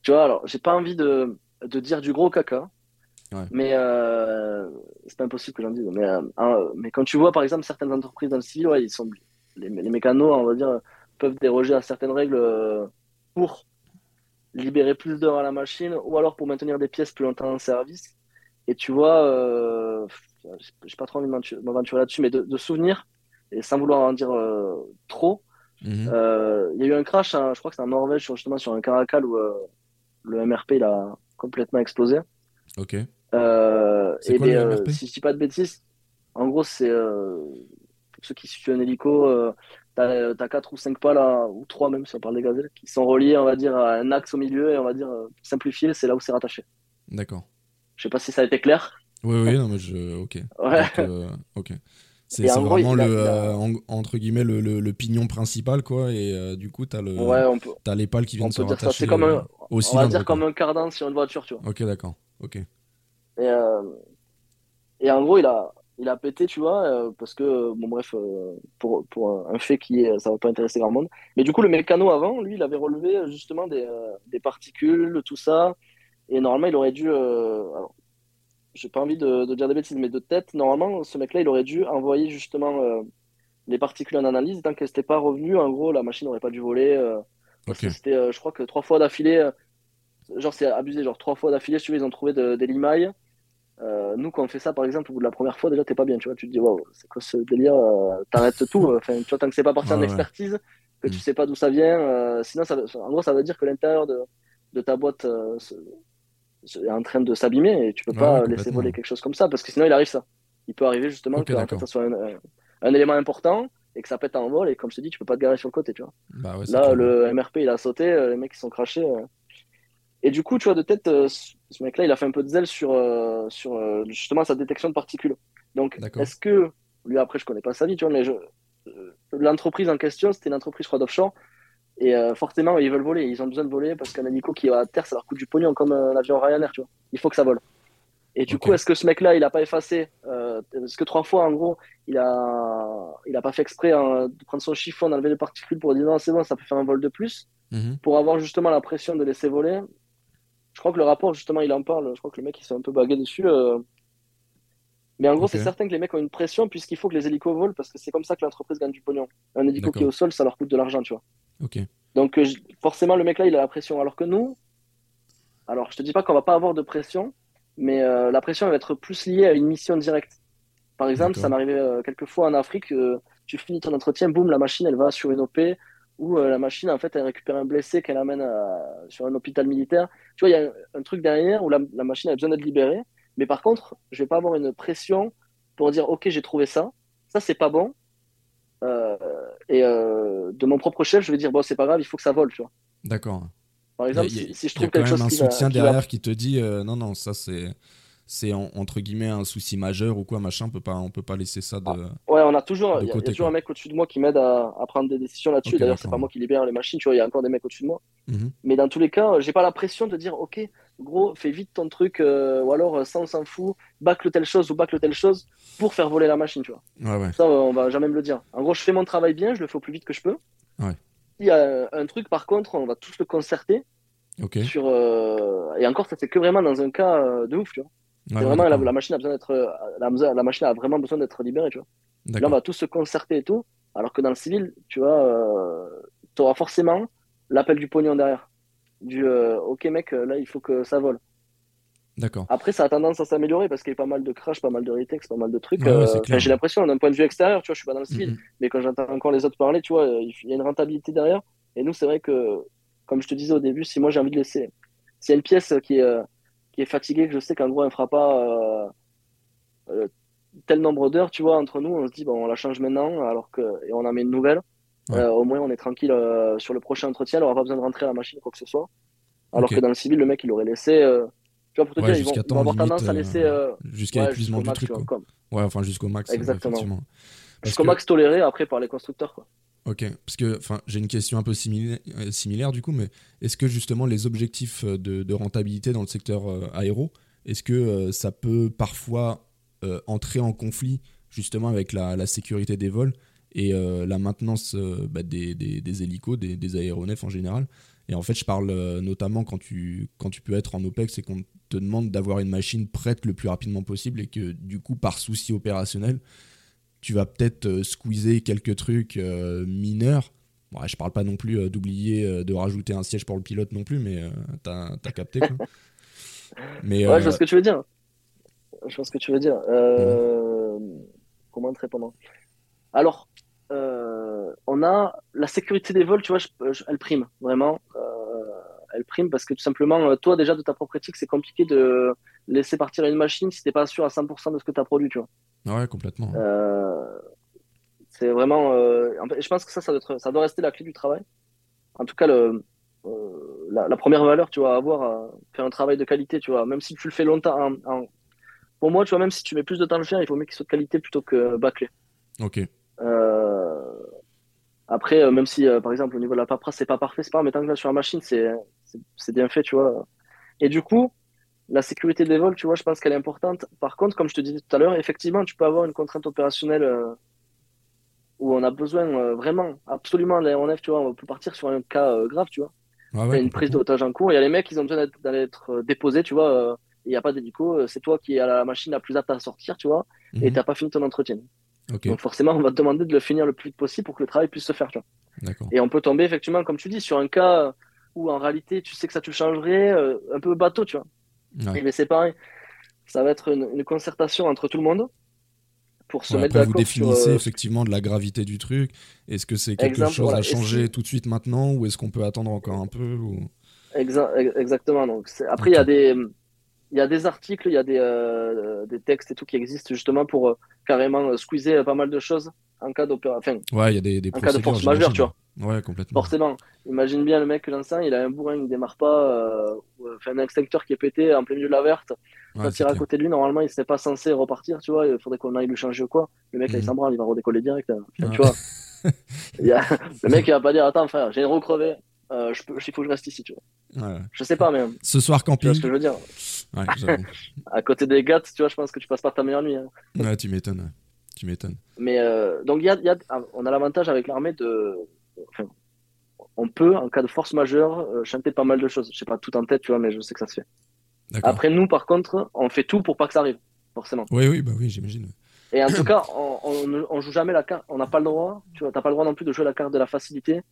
Tu vois, alors, j'ai pas envie de, de dire du gros caca, Ouais. mais euh, c'est pas impossible que j'en dise. Mais, euh, mais quand tu vois, par exemple, certaines entreprises dans le civil, ouais, ils sont, les, les mécanos, on va dire, peuvent déroger à certaines règles euh, pour libérer plus d'heures à la machine ou alors pour maintenir des pièces plus longtemps en service. Et tu vois, euh, j'ai pas trop envie de m'aventu- m'aventurer là-dessus, mais de, de souvenirs, et sans vouloir en dire trop, Mhm. il y a eu un crash, hein, je crois que c'est en Norvège, sur- justement sur un Caracal où le MRP il a complètement explosé. Ok. Euh, et quoi, ben, le euh, si je dis pas de bêtises, en gros, c'est euh, pour ceux qui situent un hélico, t'as, t'as quatre ou cinq pales, là, ou trois même si on parle des gazelles, qui sont reliés, on va dire, à un axe au milieu et on va dire simplifié, c'est là où c'est rattaché. D'accord. Je sais pas si ça a été clair. Oui, oui, non, mais je. Ok. Ouais. Donc, ok. C'est gros, vraiment le, a- euh, entre guillemets le, le- le pignon principal, quoi, et euh, du coup, t'as le, Ouais, peut, t'as les pales qui viennent on se rattacher C'est comme un, on va dire quoi. comme un cardan sur une voiture, tu vois. Ok, d'accord. Ok. Et, euh, et en gros, il a, il a pété, tu vois, euh, parce que, euh, bon, bref, euh, pour, pour un fait qui est, ça va pas intéresser grand monde. Mais du coup, le mécano avant, lui, il avait relevé euh, justement des, euh, des particules, tout ça. Et normalement, il aurait dû, euh, alors, j'ai pas envie de, de dire des bêtises, mais de tête, normalement, ce mec-là, il aurait dû envoyer justement euh, les particules en analyse. Tant qu'elles n'étaient pas revenues, en gros, la machine n'aurait pas dû voler. euh, parce Ok. que c'était, euh, je crois que trois fois d'affilée, euh, genre c'est abusé, genre trois fois d'affilée, si tu veux, ils ont trouvé de- des limailles. Euh, nous, quand on fait ça, par exemple, au bout de la première fois, déjà, t'es pas bien, tu vois. Tu te dis, waouh, c'est quoi ce délire? euh, t'arrêtes tout. euh, Enfin, tu vois, tant que c'est pas parti Ouais, en ouais. expertise, que tu Mm. sais pas d'où ça vient, euh, sinon, ça, en gros, ça veut dire que l'intérieur de, de ta boîte se- se- est en train de s'abîmer et tu peux Ouais, pas laisser voler quelque chose comme ça parce que sinon, il arrive ça. Il peut arriver justement que en fait, ça soit un, un- un élément important et que ça pète en vol et comme je te dis, tu peux pas te garer sur le côté, tu vois. Bah Là, le MRP, il a sauté, les mecs, ils sont crachés. Et du coup, tu vois, de tête, euh, ce mec-là, il a fait un peu de zèle sur, euh, sur euh, justement sa détection de particules. Donc, est-ce que, lui, après, je connais pas sa vie, tu vois, mais l'entreprise en question, c'était une entreprise, je crois, d'offshore. Et euh, forcément, ils veulent voler. Ils ont besoin de voler parce qu'un hélico qui va à terre, ça leur coûte du pognon comme euh, l'avion Ryanair, tu vois. Il faut que ça vole. Et du coup, est-ce que ce mec-là, il a pas effacé euh, Est-ce que trois fois, en gros, il a, il a pas fait exprès hein, de prendre son chiffon, d'enlever les particules pour dire non, c'est bon, ça peut faire un vol de plus Mhm. pour avoir justement la pression de laisser voler? Je crois que le rapport, justement, il en parle. Je crois que le mec, il s'est un peu bagué dessus. euh. Mais en gros, c'est certain que les mecs ont une pression puisqu'il faut que les hélicos volent parce que c'est comme ça que l'entreprise gagne du pognon. Un hélico qui est au sol, ça leur coûte de l'argent, tu vois. Donc, euh, je- forcément, le mec là, il a la pression. Alors que nous, alors je te dis pas qu'on va pas avoir de pression, mais euh, la pression elle va être plus liée à une mission directe. Par exemple, ça m'arrivait euh, quelques fois en Afrique, euh, tu finis ton entretien, boum, la machine elle va sur une OP, ou euh, la machine en fait elle récupère un blessé qu'elle amène à- sur un hôpital militaire. Tu vois, il y a un, un truc derrière où la, la machine a besoin d'être libérée, mais par contre, je vais pas avoir une pression pour dire ok, j'ai trouvé ça, ça c'est pas bon. Euh, et euh, de mon propre chef, je vais dire bon, c'est pas grave, il faut que ça vole, tu vois. D'accord. Par exemple, Il y a- si, si je Il y a trouve quand quelque même chose un soutien qui va- derrière qui te dit euh, non, non, ça c'est. C'est en- entre guillemets un souci majeur ou quoi, machin, on peut pas, on peut pas laisser ça de. Ouais, on a toujours, il y a, y toujours quoi. un mec au-dessus de moi qui m'aide à, à prendre des décisions là-dessus. Ok, D'ailleurs, c'est pas moi qui libère les machines, tu vois, il y a encore des mecs au-dessus de moi. Mhm. Mais dans tous les cas, j'ai pas la pression de dire, ok, gros, fais vite ton truc, euh, ou alors euh, ça, on s'en fout, bacle telle chose ou bacle telle chose pour faire voler la machine, tu vois. Ouais, ouais. Ça, on va jamais me le dire. En gros, je fais mon travail bien, je le fais au plus vite que je peux. Ouais. Il y a un truc, par contre, on va tous le concerter sur. euh, Et encore, ça c'est que vraiment dans un cas de ouf, tu vois. Ouais, C'est ouais, vraiment la, machine a besoin d'être, euh, la, la machine a vraiment besoin d'être libérée, tu vois. Là, on va tous se concerter et tout. Alors que dans le civil, tu vois, tu auras forcément l'appel du pognon derrière. Du euh, OK, mec, euh, là, il faut que ça vole. D'accord. Après, ça a tendance à s'améliorer parce qu'il y a pas mal de crash, pas mal de retakes, pas mal de trucs. Ouais, Euh, j'ai l'impression, d'un point de vue extérieur, tu vois, je suis pas dans le civil, mais quand j'entends encore les autres parler, tu vois, euh, il y a une rentabilité derrière. Et nous, c'est vrai que, comme je te disais au début, si moi j'ai envie de laisser, s'il y a une pièce qui est, euh, qui est fatiguée, que je sais qu'en gros, elle fera pas euh, euh, tel nombre d'heures, tu vois, entre nous, on se dit, bon, on la change maintenant, alors que, et on en met une nouvelle. Ouais. Euh, au moins, on est tranquille sur le prochain entretien, on n'aura pas besoin de rentrer à la machine, quoi que ce soit. Alors que dans le civil, le mec, il aurait laissé, tu vois, pour te Ouais, dire, ils vont, temps avoir limite, tendance à laisser. Jusqu'à ouais, épuisement jusqu'au du max, truc, quoi. Ouais, enfin jusqu'au max. Exactement. Jusqu'au max toléré après par les constructeurs, quoi. Ok, parce que j'ai une question un peu similaire, euh, similaire du coup, mais est-ce que justement les objectifs euh, de, rentabilité dans le secteur euh, aéro, est-ce que ça peut parfois entrer en conflit justement avec la, sécurité des vols et la maintenance bah, des, hélicos, des, des aéronefs en général? Et en fait, je parle notamment quand tu, quand tu peux être en OPEX et qu'on te demande d'avoir une machine prête le plus rapidement possible et que du coup, par souci opérationnel, tu vas peut-être euh, squeezer quelques trucs euh, mineurs. Bon, ouais, je parle pas non plus euh, d'oublier de rajouter un siège pour le pilote non plus, mais t'as as capté quoi. mais Ouais, je vois ce que tu veux dire. Je vois ce que tu veux dire. Euh, Comment te répondre Alors, euh, on a la sécurité des vols, tu vois, je- je- elle prime, vraiment. Euh, elle prime parce que tout simplement, toi, déjà, de ta propre éthique, c'est compliqué de laisser partir une machine si t'es pas sûr à 100% de ce que tu as produit, tu vois. ouais, complètement. Euh, c'est vraiment. euh, je pense que ça, ça doit, être- ça doit rester la clé du travail. En tout cas, le, euh, la, la première valeur, tu vas avoir, euh, faire un travail de qualité, tu vois. Même si tu le fais longtemps. en- en- Pour moi, tu vois, même si tu mets plus de temps à le faire, il faut mieux qu'il soit de qualité plutôt que bâclé. Ok. Après, même si, par exemple, au niveau de la paperasse, c'est pas parfait, c'est pas, mais tant que là, sur la machine, c'est bien fait, tu vois. Et du coup, la sécurité des vols, tu vois, je pense qu'elle est importante. Par contre, comme je te disais tout à l'heure, effectivement, tu peux avoir une contrainte opérationnelle euh, où on a besoin euh, vraiment, absolument de l'aéronef, tu vois, on peut partir sur un cas euh, grave, tu vois. Y ouais, a une prise d'otage en cours, il y a les mecs, ils ont besoin d'être- d'aller être déposés, tu vois, il n'y a pas d'hélico, c'est toi qui à la machine la plus apte à sortir, tu vois, et Mhm. t'as pas fini ton entretien. Donc forcément, on va te demander de le finir le plus vite possible pour que le travail puisse se faire, tu vois. Et on peut tomber, effectivement, comme tu dis, sur un cas où en réalité, tu sais que ça te changerait, un peu bateau, tu vois. Ouais. Mais c'est pareil, ça va être une, une concertation entre tout le monde pour se Ouais, mettre vous d'accord sur... définissez euh, effectivement de la gravité du truc. Est-ce que c'est quelque Exemple, chose voilà. à changer tout de suite maintenant ou est-ce qu'on peut attendre encore un peu ou... Exa- ex- exactement. Donc, après, il y a des, il y a des articles, il y a des, euh, des textes et tout qui existent justement pour euh, carrément euh, squeezer pas mal de choses en cas d'opération. Enfin, Ouais, il y a des, des En cas de force majeure, tu Ouais, complètement. forcément, imagine bien le mec j'enseigne, il a un bourrin, il démarre pas, ou, euh, fait un extincteur qui est pété en plein milieu de la verte. Ouais, il est à côté de lui, normalement, il serait pas censé repartir, tu vois. Il faudrait qu'on aille lui changer ou quoi. Le mec, là, il Mhm. s'en branle, il va redécoller direct. hein. Enfin. Tu vois. Il y a... Le mec, il va pas dire, attends, frère, j'ai une roue crevée. Euh, je peux... Il faut que je reste ici, tu vois. Ouais. Je sais pas, mais Ce soir, tu vois camping. ce que je veux dire. Ouais. À côté des gâtes, tu vois, je pense que tu passes pas ta meilleure nuit. hein. Ouais, tu m'étonnes. Tu m'étonnes. Mais euh, donc, y a, y a- on a l'avantage avec l'armée de. Enfin, on peut, en cas de force majeure, euh, chanter pas mal de choses. Je sais pas tout en tête, tu vois, mais je sais que ça se fait. Après, nous, par contre, on fait tout pour pas que ça arrive, forcément. Oui, oui, bah oui, j'imagine. Et en tout cas, on, on, on joue jamais la carte. On n'a pas le droit, tu vois, t'as pas le droit non plus de jouer la carte de la facilité.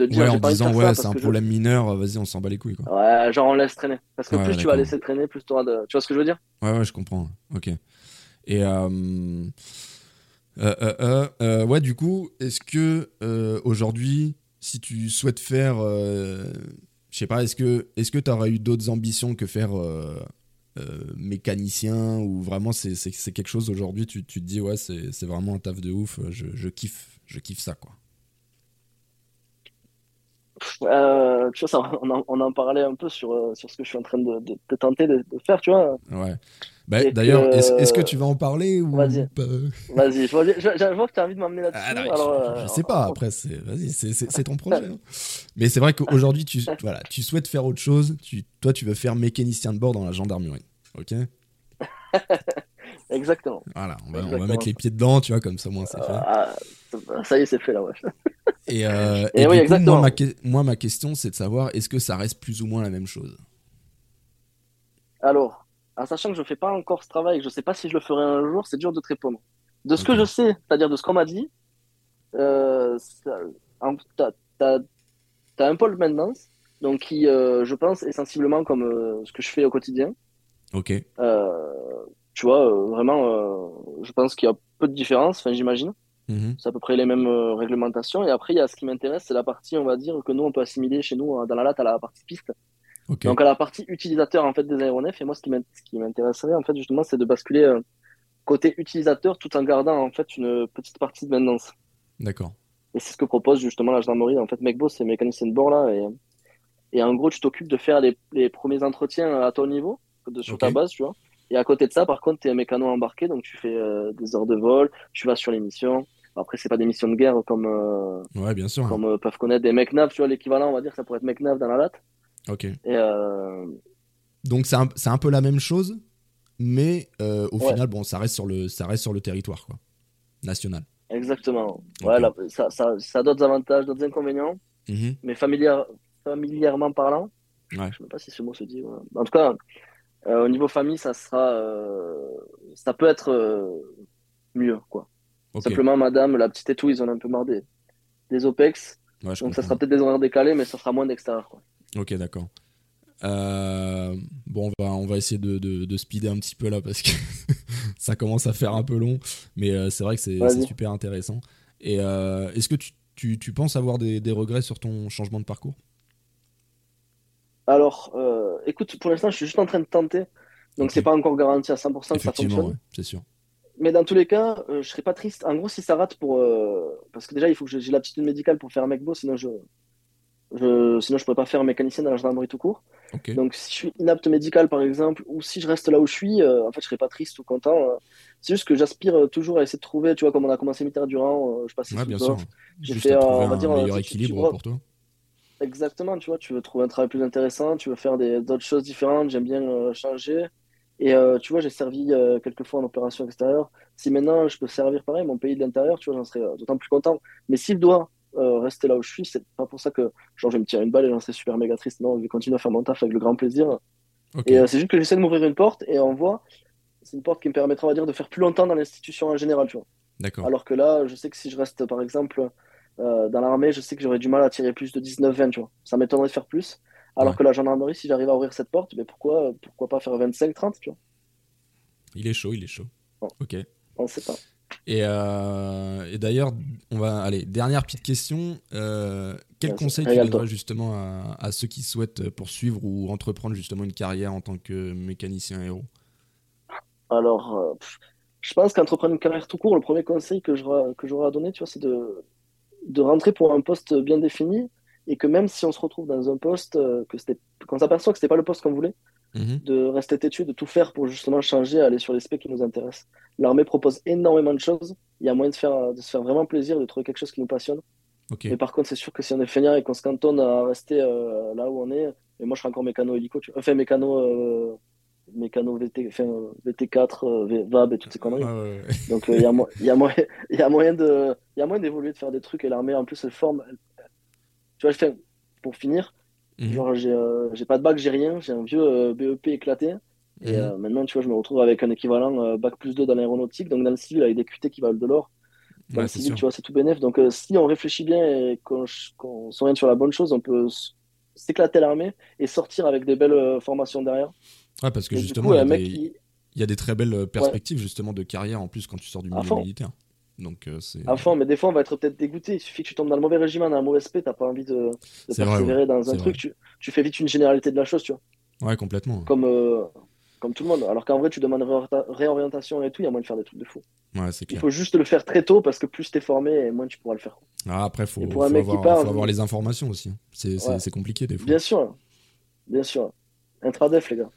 De dire, Ouais, en pas disant, ouais, c'est un je- problème mineur, vas-y, on s'en bat les couilles, quoi. Ouais, genre on laisse traîner. Parce que Ouais, plus tu vas laisser traîner, plus tu auras de. Tu vois ce que je veux dire? Ouais, ouais, je comprends. Ok. Et euh, euh, euh, euh, euh, ouais, du coup, est-ce que euh, aujourd'hui, si tu souhaites faire, euh, je sais pas, est-ce que est-ce que tu aurais eu d'autres ambitions que faire euh, euh, mécanicien ou vraiment c'est quelque chose aujourd'hui, tu, tu te dis ouais, c'est c'est vraiment un taf de ouf, je, je kiffe, je kiffe ça quoi. Euh, tu vois, ça, on, en, on en parlait un peu sur, euh, sur ce que je suis en train de, de, de tenter de, de faire, tu vois. Ouais. Bah, D'ailleurs, que- est-ce que tu vas en parler ou Vas-y. Vas-y, je vois, je, je- je vois que tu as envie de m'emmener là-dessus. Ah alors, je, je euh, sais pas, après, c'est ton projet. hein. Mais c'est vrai qu'aujourd'hui, tu, voilà, tu souhaites faire autre chose. Tu, toi, tu veux faire mécanicien de bord dans la gendarmerie. Ok? Exactement. Voilà, on va, on va mettre les pieds dedans, tu vois, comme ça, moi, c'est fait. Ah, ça y est, c'est fait là, ouais. Et, euh, Et et oui, du coup, moi ma, que- moi, ma question, c'est de savoir est-ce que ça reste plus ou moins la même chose? Alors, en sachant que je fais pas encore ce travail, que je sais pas si je le ferai un jour, c'est dur de te répondre. De ce que je sais, c'est-à-dire de ce qu'on m'a dit, euh, t'as, t'as un pôle maintenance, donc qui, euh, je pense, est sensiblement comme euh, ce que je fais au quotidien. Ok. Euh, tu vois, euh, vraiment, euh, je pense qu'il y a peu de différence, enfin, j'imagine. Mhm. C'est à peu près les mêmes euh, réglementations. Et après, il y a ce qui m'intéresse, c'est la partie, on va dire, que nous, on peut assimiler chez nous euh, dans la latte à la partie piste. Donc, à la partie utilisateur, en fait, des aéronefs. Et moi, ce qui m'intéresserait, en fait, justement, c'est de basculer euh, côté utilisateur tout en gardant, en fait, une petite partie de maintenance. D'accord. Et c'est ce que propose justement la gendarmerie. En fait, Mecbo, c'est mécanicien de bord, là. Et, et en gros, tu t'occupes de faire les, les premiers entretiens à ton niveau, de, sur ta base, tu vois. Et à côté de ça, par contre, tu es un mécano embarqué, donc tu fais euh, des heures de vol, tu vas sur les missions. Après, c'est pas des missions de guerre comme, euh, Ouais, bien sûr. comme euh, peuvent connaître des MECNAV, tu vois, l'équivalent, on va dire, ça pourrait être MECNAV dans la latte. Ok. Et Donc c'est un, un peu la même chose, mais au Ouais. final, bon, ça reste sur le, ça reste sur le territoire, quoi, national. exactement. Ok. Ouais, là, ça, ça, ça a d'autres avantages, d'autres inconvénients, Mhm. mais familière, familièrement parlant, Ouais. je sais même pas si ce mot se dit. En tout cas, au niveau famille, ça sera, euh, ça peut être euh, mieux, quoi. Simplement, madame, la petite et tout, ils en ont un peu marre des, des OPEX. Ouais, Donc, ça sera peut-être des horaires décalés, mais ça sera moins d'extérieur, quoi. Ok, d'accord. Euh, bon, on va, on va essayer de, de, de speeder un petit peu là parce que ça commence à faire un peu long, mais euh, c'est vrai que c'est super intéressant. Et euh, est-ce que tu, tu, tu penses avoir des, des regrets sur ton changement de parcours? Alors, euh, écoute, pour l'instant, je suis juste en train de tenter. Donc, Ok. c'est pas encore garanti à 100% que ça fonctionne. ouais, c'est sûr. Mais dans tous les cas, euh, je serais pas triste. En gros, si ça rate pour. euh, Parce que déjà, il faut que j'ai l'aptitude médicale pour faire un mec beau, sinon je. je... Sinon, je pourrais pas faire mécanicien dans la gendarmerie tout court. Donc, si je suis inapte médical, par exemple, ou si je reste là où je suis, euh, en fait, je serais pas triste ou content. euh. C'est juste que j'aspire toujours à essayer de trouver, tu vois, comme on a commencé Mitterrand, euh, je passais Ouais, bien sûr. J'ai fait, on va un dire, meilleur tu- tu- tu équilibre vois. pour toi. Exactement, tu vois, tu veux trouver un travail plus intéressant, tu veux faire des, d'autres choses différentes, j'aime bien euh, changer. Et euh, tu vois, j'ai servi euh, quelques fois en opération extérieure. Si maintenant je peux servir pareil, mon pays de l'intérieur, tu vois, j'en serais euh, d'autant plus content. Mais s'il doit rester là où je suis, c'est pas pour ça que genre, je vais me tirer une balle et j'en serais super méga triste. Non, je vais continuer à faire mon taf avec le grand plaisir. Et c'est juste que j'essaie de m'ouvrir une porte et on voit, c'est une porte qui me permettra, on va dire, de faire plus longtemps dans l'institution en général, tu vois. D'accord. Alors que là, je sais que si je reste, par exemple, euh, dans l'armée, je sais que j'aurais du mal à tirer plus de 19-20, tu vois. Ça m'étonnerait de faire plus. Alors Ouais. que la gendarmerie, si j'arrive à ouvrir cette porte, mais pourquoi, pourquoi pas faire 25-30, tu vois? Il est chaud, il est chaud. Bon. Ok. On sait pas. Et, euh, et d'ailleurs, on va aller. Dernière petite question. Euh, quel conseil tu donnerais justement à, à ceux qui souhaitent poursuivre ou entreprendre justement une carrière en tant que mécanicien héros? Alors, euh, je pense qu'entreprendre une carrière tout court, le premier conseil que j'aurais que j'aurais à donner, tu vois, c'est de, de rentrer pour un poste bien défini et que même si on se retrouve dans un poste, euh, que c'était, qu'on s'aperçoit que c'était pas le poste qu'on voulait, Mhm. de rester têtu, de tout faire pour justement changer, aller sur les specs qui nous intéressent. L'armée propose énormément de choses. Il y a moyen de, faire, de se faire vraiment plaisir, de trouver quelque chose qui nous passionne. Ok. Mais par contre, c'est sûr que si on est feignant et qu'on se cantonne à rester euh, là où on est, et moi je serais encore mécano hélico, tu enfin mécano, euh, mécano VT, enfin, euh, VT4, euh, VAB et toutes ces conneries. Ouais, ouais, ouais. Donc euh, il y, a mo- il y, a moyen- il y a moyen de, il y a moyen d'évoluer, de faire des trucs et l'armée en plus elle forme. elle- Tu vois, fais, pour finir, Mhm. genre j'ai euh, pas de bac, j'ai rien, j'ai un vieux euh, BEP éclaté. Et Mhm. euh, maintenant, tu vois, je me retrouve avec un équivalent euh, bac plus 2 dans l'aéronautique, donc dans le civil avec des QT qui valent de l'or. Dans Ouais, le civil, tu vois, c'est tout bénef. Donc, euh, si on réfléchit bien et qu'on qu'on s'oriente sur la bonne chose, on peut s'éclater l'armée et sortir avec des belles euh, formations derrière. Ouais, parce que Et justement, coup, il y a des- qui, il y a des très belles euh, perspectives justement de carrière en plus quand tu sors du milieu militaire. Donc euh, c'est à fond, mais des fois, on va être peut-être dégoûté. Il suffit que tu tombes dans le mauvais régiment, dans un mauvais SP, t'as pas envie de, de vrai, persévérer ouais. dans C'est un truc. Tu, tu fais vite une généralité de la chose, tu vois, ouais complètement. comme, euh, comme tout le monde. Alors qu'en vrai, tu demandes réorienta- réorientation et tout, il y a moyen de faire des trucs de fou. Ouais, c'est Il faut juste le faire très tôt parce que plus t'es formé, et moins tu pourras le faire. Ah, après, faut, faut avoir, part, faut avoir vous- les informations aussi. C'est c'est- Ouais. c'est compliqué des fois. Bien sûr, bien sûr. Intradef, les gars.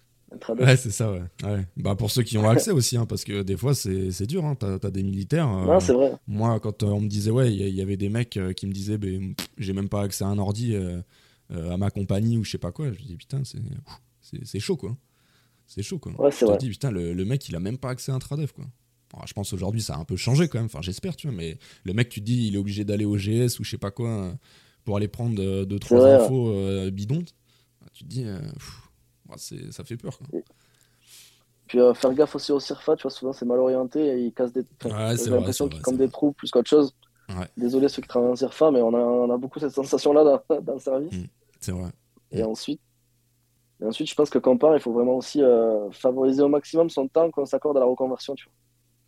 Ouais, c'est ça, ouais. ouais. Bah, pour ceux qui ont accès aussi, hein, parce que des fois, c'est dur. Hein. T'as as des militaires. euh, Non, c'est vrai. moi, quand euh, on me disait, ouais, il y, avait des mecs euh, qui me disaient, ben, j'ai même pas accès à un ordi à ma compagnie ou je sais pas quoi. Je dis, putain, c'est chaud, quoi. C'est chaud, quoi. Ouais, c'est vrai. dis, putain, le, le mec, il a même pas accès à un tradef, quoi. Bon, je pense aujourd'hui, ça a un peu changé quand même. Enfin, j'espère, tu vois. Mais le mec, tu te dis, il est obligé d'aller au GS ou je sais pas quoi pour aller prendre deux, trois vrai, infos bidons. Tu te dis, pff, ça fait peur, quoi. Puis euh, faire gaffe aussi au CIRFA, tu vois, souvent c'est mal orienté et ils cassent des. Ouais, J'ai l'impression qu'ils comme des trous plus qu'autre chose. Ouais. Désolé ceux qui travaillent en CIRFA, mais on a, on a beaucoup cette sensation-là dans, dans le service. C'est vrai. Et ensuite, et ensuite, je pense que quand on part, il faut vraiment aussi euh, favoriser au maximum son temps qu'on s'accorde à la reconversion. Tu vois.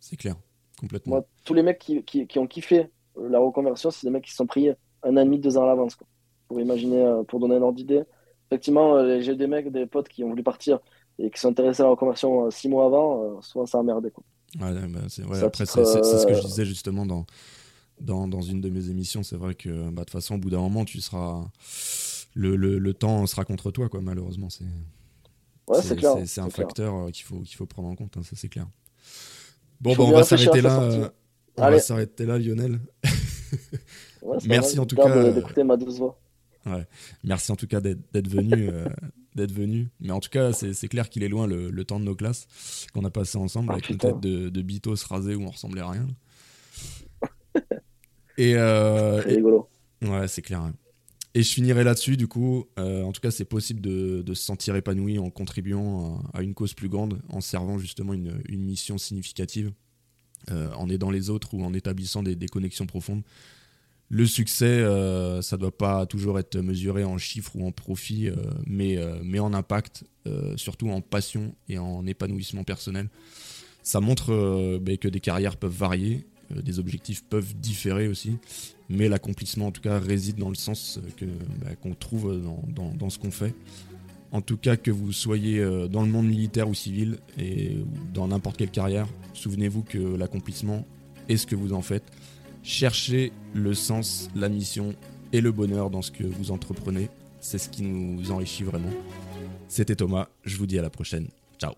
C'est clair. Complètement. Moi, tous les mecs qui, qui, qui ont kiffé euh, la reconversion, c'est des mecs qui se sont pris un an et demi, deux ans à l'avance. quoi. Pour imaginer, euh, pour donner un ordre d'idée. Effectivement, euh, j'ai des mecs, des potes qui ont voulu partir et qui sont intéressés à la reconversion euh, six mois avant, euh, souvent ça a merdé. Quoi. Bah, c'est- ouais, après, titre, c'est ce que je euh, disais justement dans, dans, dans une de mes émissions. C'est vrai que bah, de toute façon, au bout d'un moment, tu seras. Le, le, le temps sera contre toi, quoi, malheureusement. C'est Ouais, c'est clair. c'est un c'est facteur euh, qu'il faut, qu'il faut prendre en compte, hein, ça c'est clair. Bon, bah, on va s'arrêter là. euh, on va s'arrêter là, Lionel. Ouais, Merci en tout cas, euh, d'écouter ma douce voix. Merci en tout cas d'être venu. euh, d'être venu. Mais en tout cas, c'est clair qu'il est loin le, le temps de nos classes qu'on a passé ensemble Ah, avec une tête de, de bitos rasée où on ressemblait à rien. Et, euh, et- rigolo. Ouais, c'est clair. hein. Et je finirai là-dessus, du coup. Euh, en tout cas, c'est possible de, de se sentir épanoui en contribuant à, à une cause plus grande, en servant justement une, une mission significative, euh, en aidant les autres ou en établissant des, des connexions profondes. Le succès, euh, ça doit pas toujours être mesuré en chiffres ou en profit, euh, mais, euh, mais en impact, surtout en passion et en épanouissement personnel. Ça montre ben, que des carrières peuvent varier, des objectifs peuvent différer aussi, mais l'accomplissement en tout cas réside dans le sens bah, qu'on trouve dans, dans- ce qu'on fait. En tout cas, que vous soyez dans le monde militaire ou civil et dans n'importe quelle carrière, souvenez-vous que l'accomplissement est ce que vous en faites. Cherchez le sens, la mission et le bonheur dans ce que vous entreprenez. C'est ce qui nous enrichit vraiment. C'était Thomas, je vous dis à la prochaine. Ciao